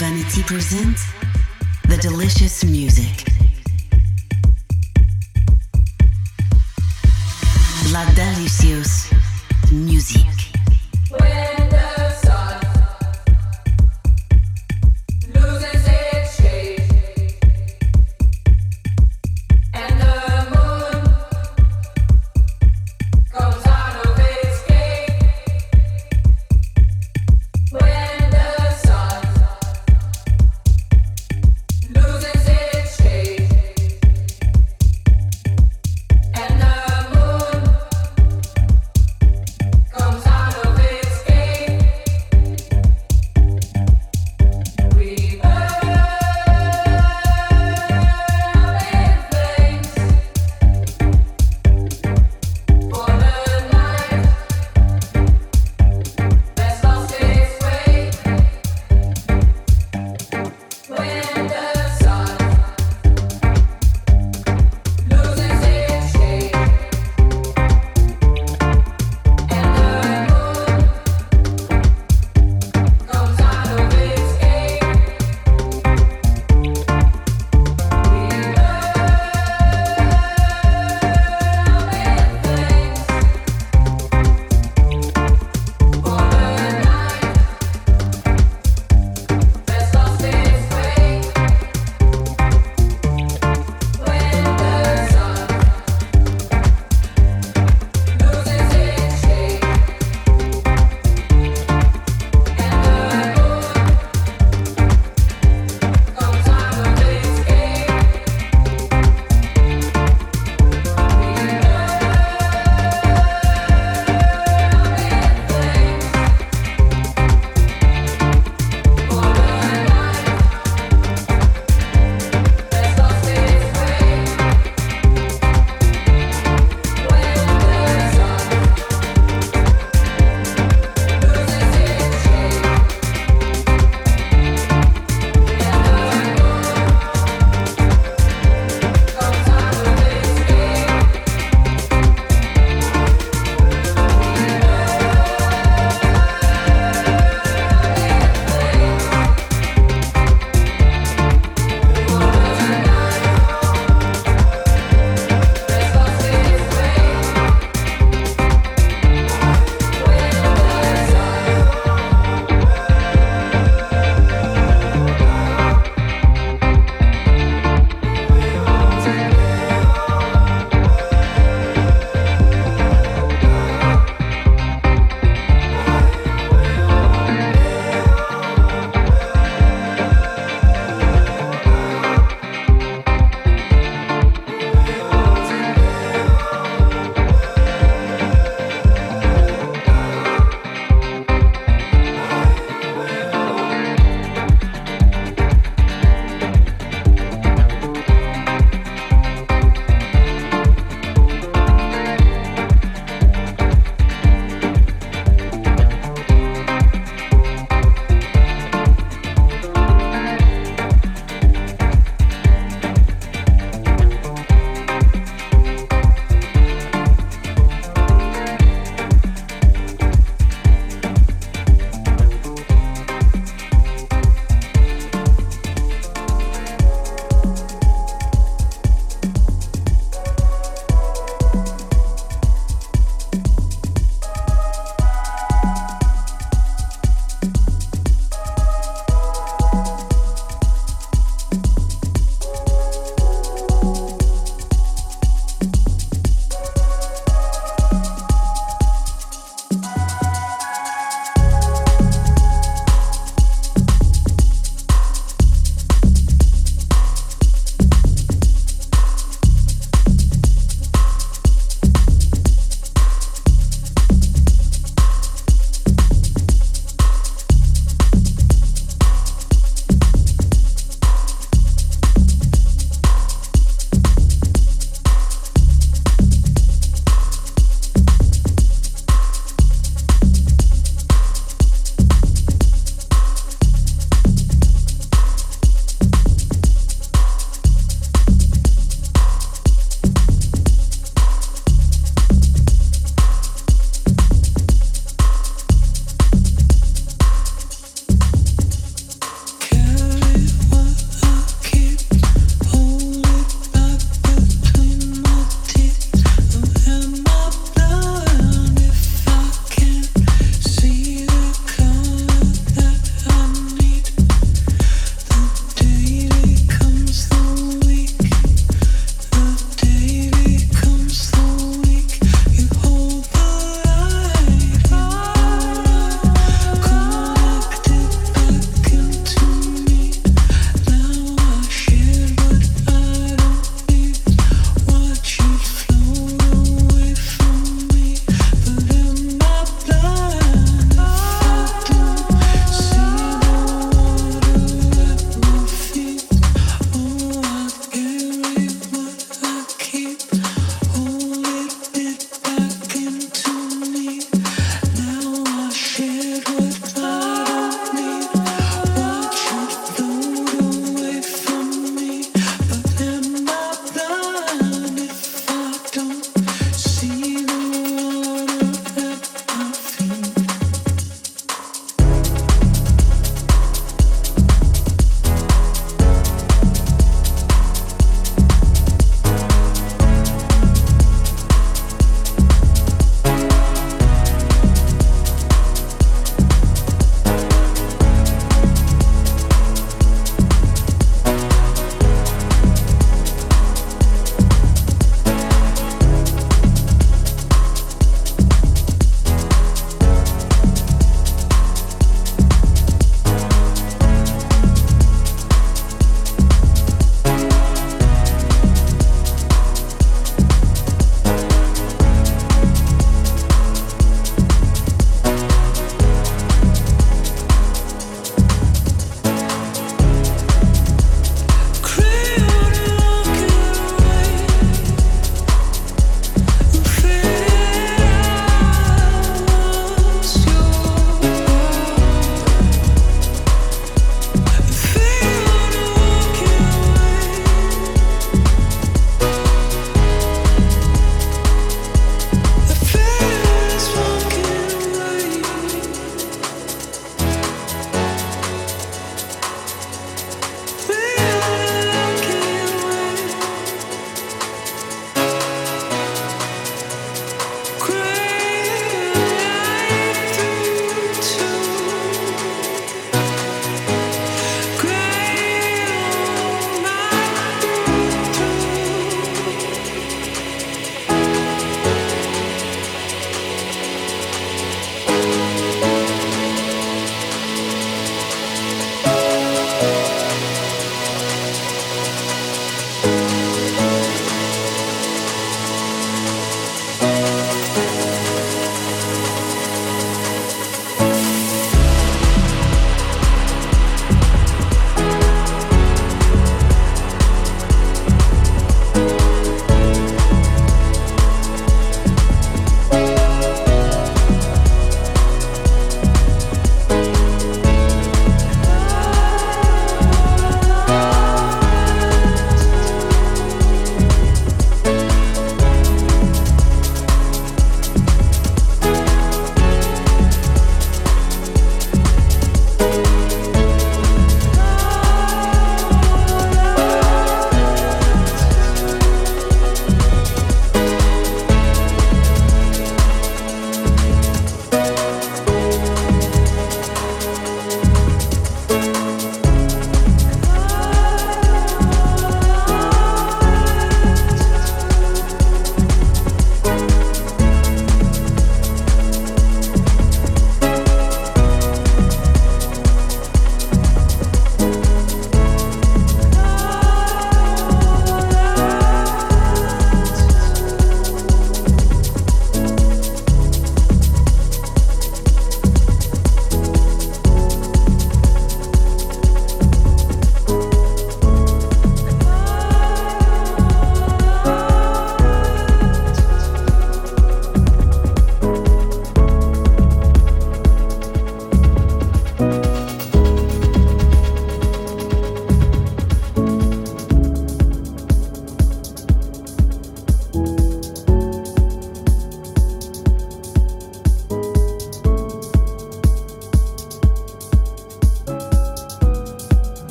Vanetty presents the delicious music. La Delicious Musique.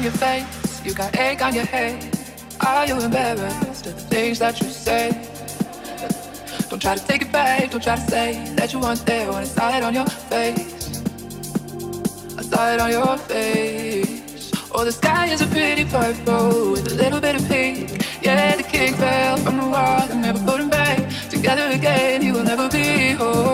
On your face, you got egg on your head. Are you embarrassed of the things that you say? Don't try to take it back, don't try to say that you weren't there when I saw it on your face. I saw it on your face. Oh, the sky is a pretty purple with a little bit of pink. Yeah, the king fell from the wall and never put him back together again. He will never be whole.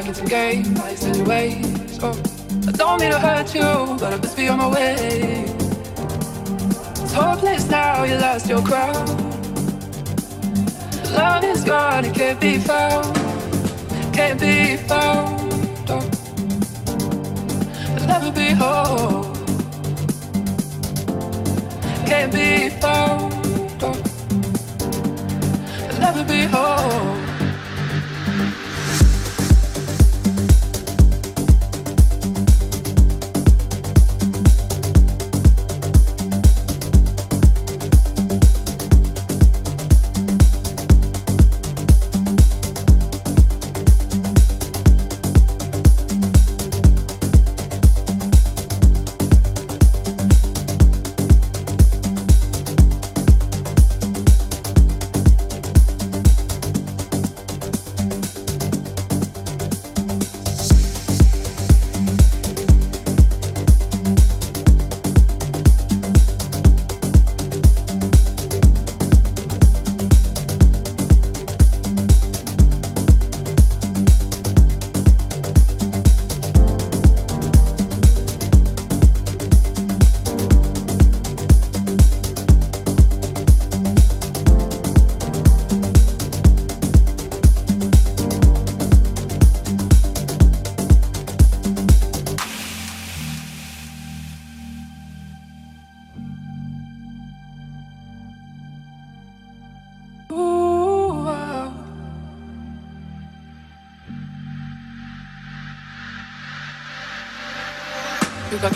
Like it's a game, silly ways. Oh, I don't mean to hurt you, but I must be on my way. It's hopeless now, you lost your crown. Love is gone, it can't be found, can't be found. Oh, will never be whole, can't be found.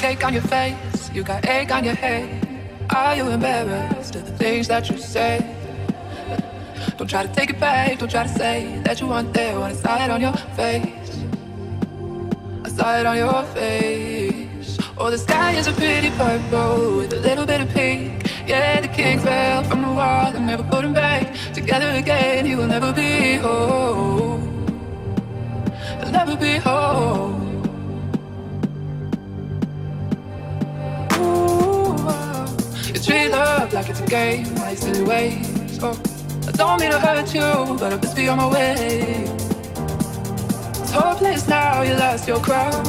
Cake on your face, you got egg on your head. Are you embarrassed of the things that you say? Don't try to take it back, don't try to say that you weren't there when I saw it on your face. I saw it on your face. Oh, the sky is a pretty purple with a little bit of pink. Yeah, the king fell from the wall and never put him back together again. He will never be whole. He'll never be whole. Like it's a game, like silly ways. Oh, I don't mean to hurt you, but I must be on my way. It's hopeless now, you lost your crown.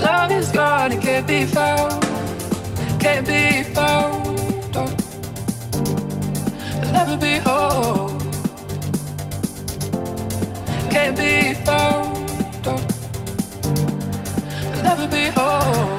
Love is gone, it can't be found, can't be found. Will never be whole, can't be found. Will never be whole.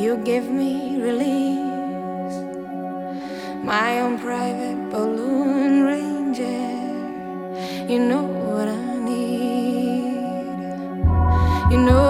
You give me release, my own private balloon ranger. You know what I need. You know.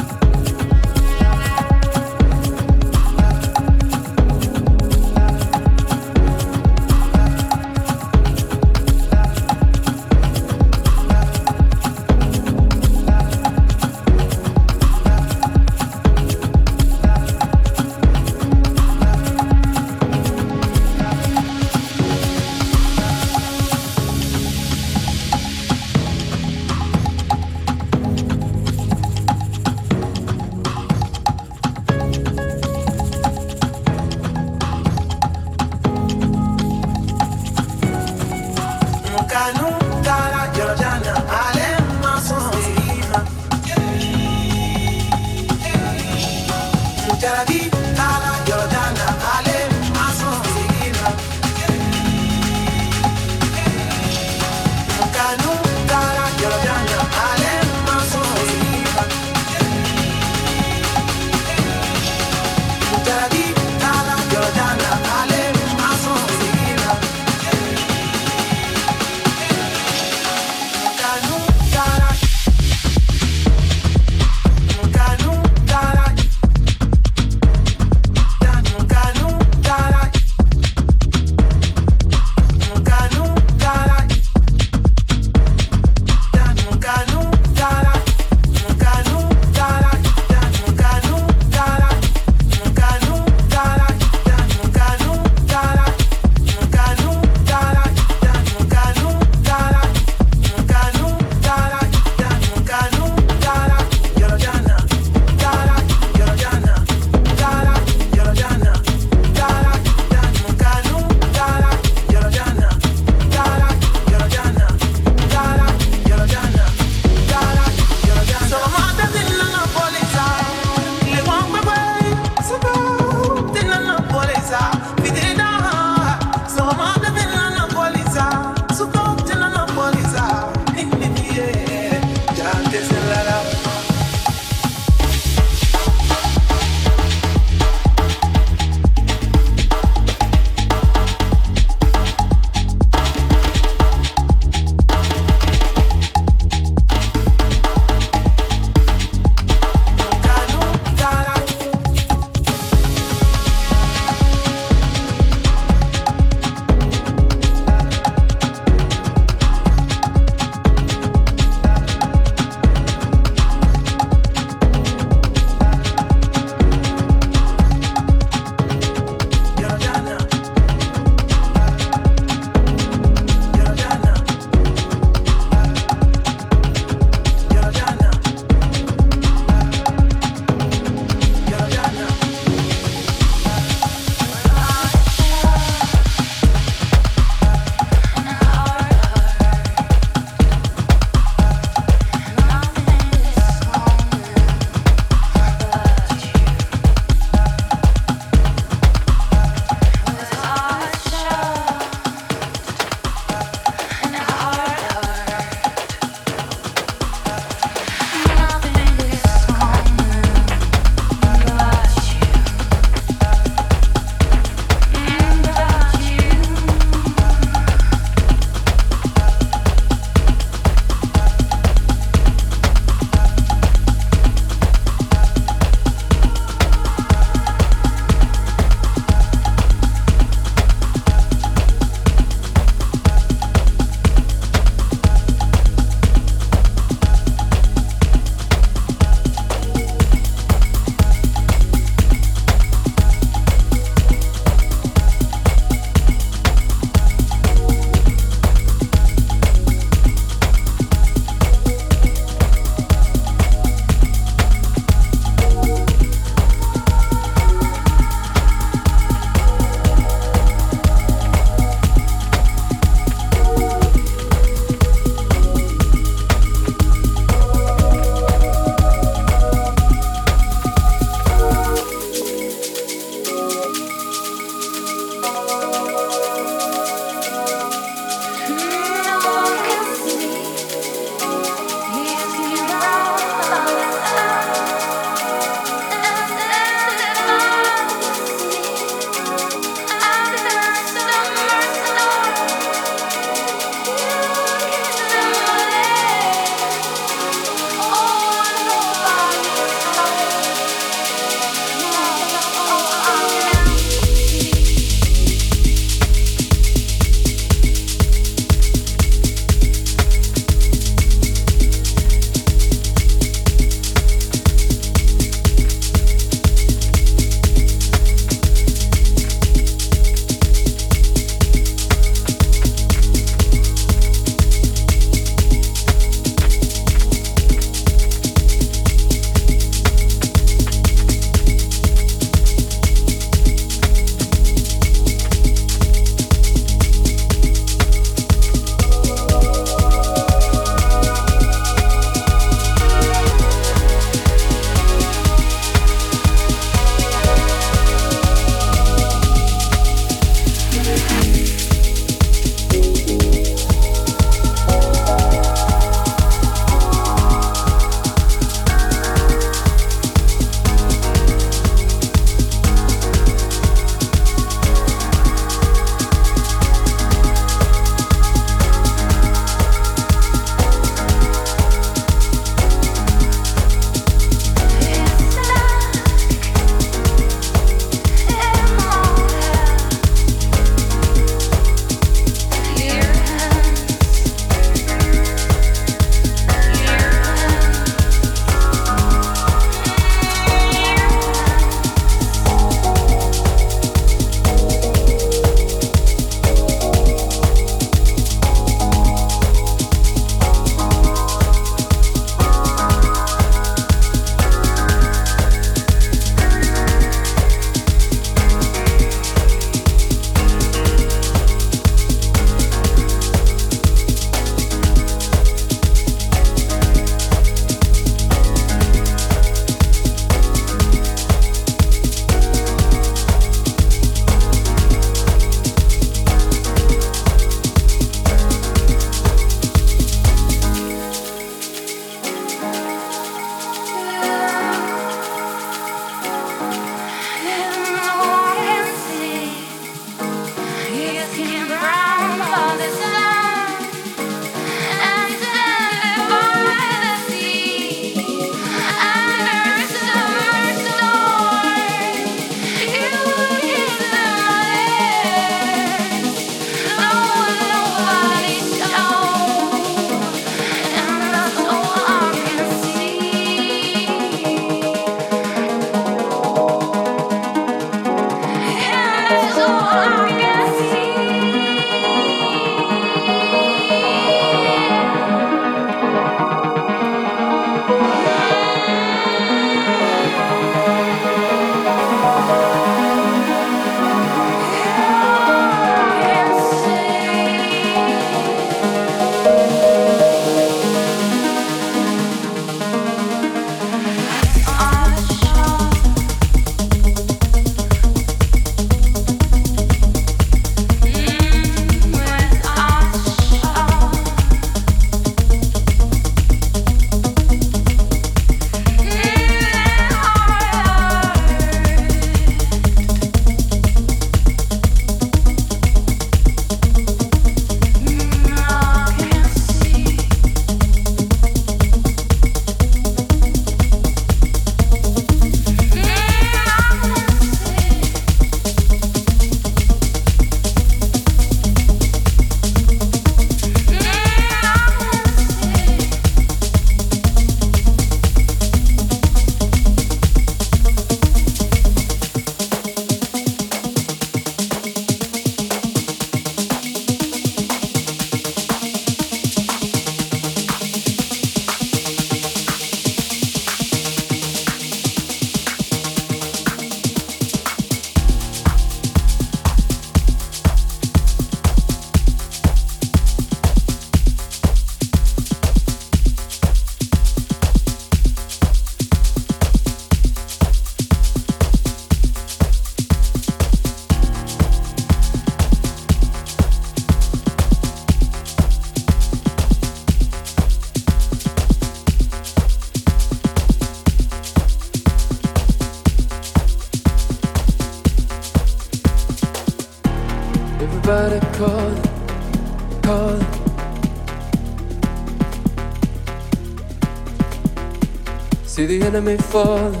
Enemy falling,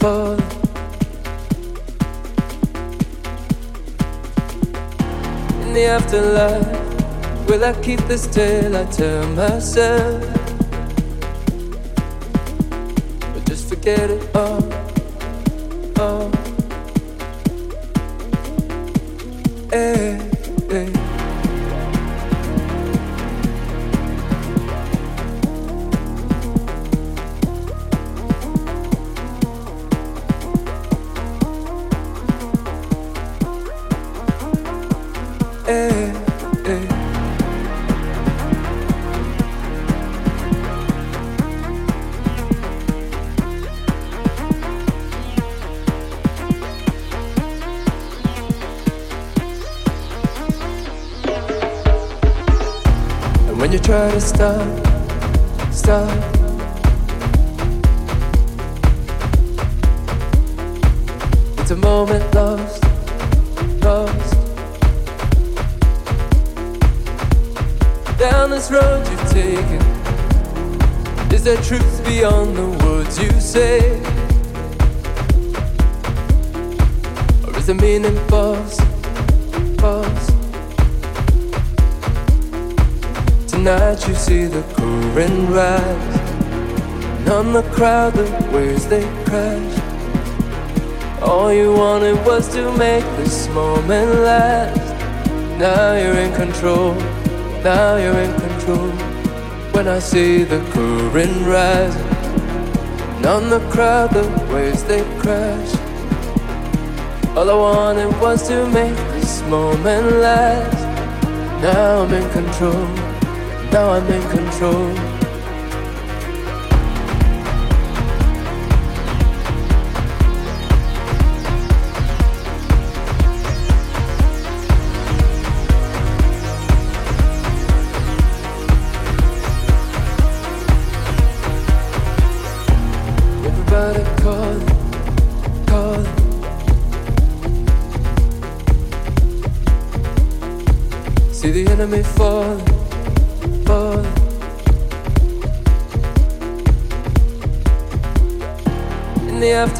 falling. In the afterlife, will I keep this tale I tell myself? Or just forget it all, all. Try to stop, stop. It's a moment lost, this road you've taken, is there truth beyond the words you say? Or is the meaning false, false? Tonight you see the current rise And on the crowd the waves they crash All you wanted was to make this moment last Now you're in control, now you're in control When I see the current rise. And on the crowd the waves they crash. All I wanted was to make this moment last. Now I'm in control. Now I'm in control.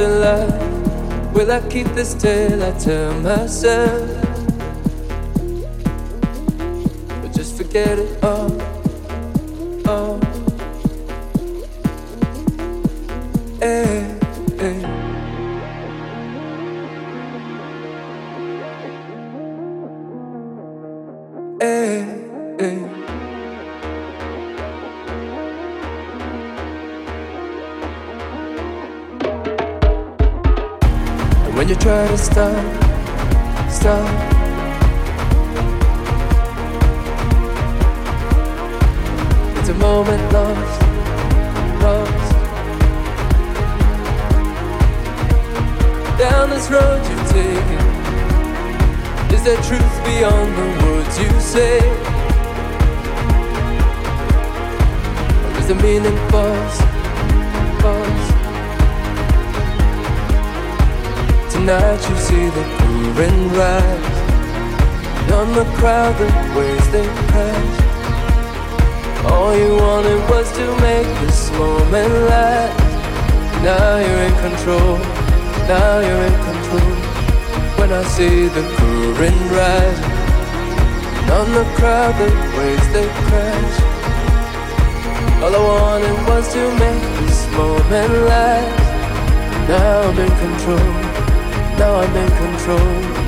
The afterlife, will I keep this till I tell myself? Or just forget it all. stop, stop. It's a moment lost, lost. Down this road you've taken, is there truth beyond the words you say? Or is the meaning lost? night you see the pouring rise and on the crowd the waves they crash all you wanted was to make this moment last. Now you're in control now you're in control. When i see the current rise and on the crowd the waves they crash all i wanted was to make this moment last. Now i'm in control now I'm in control.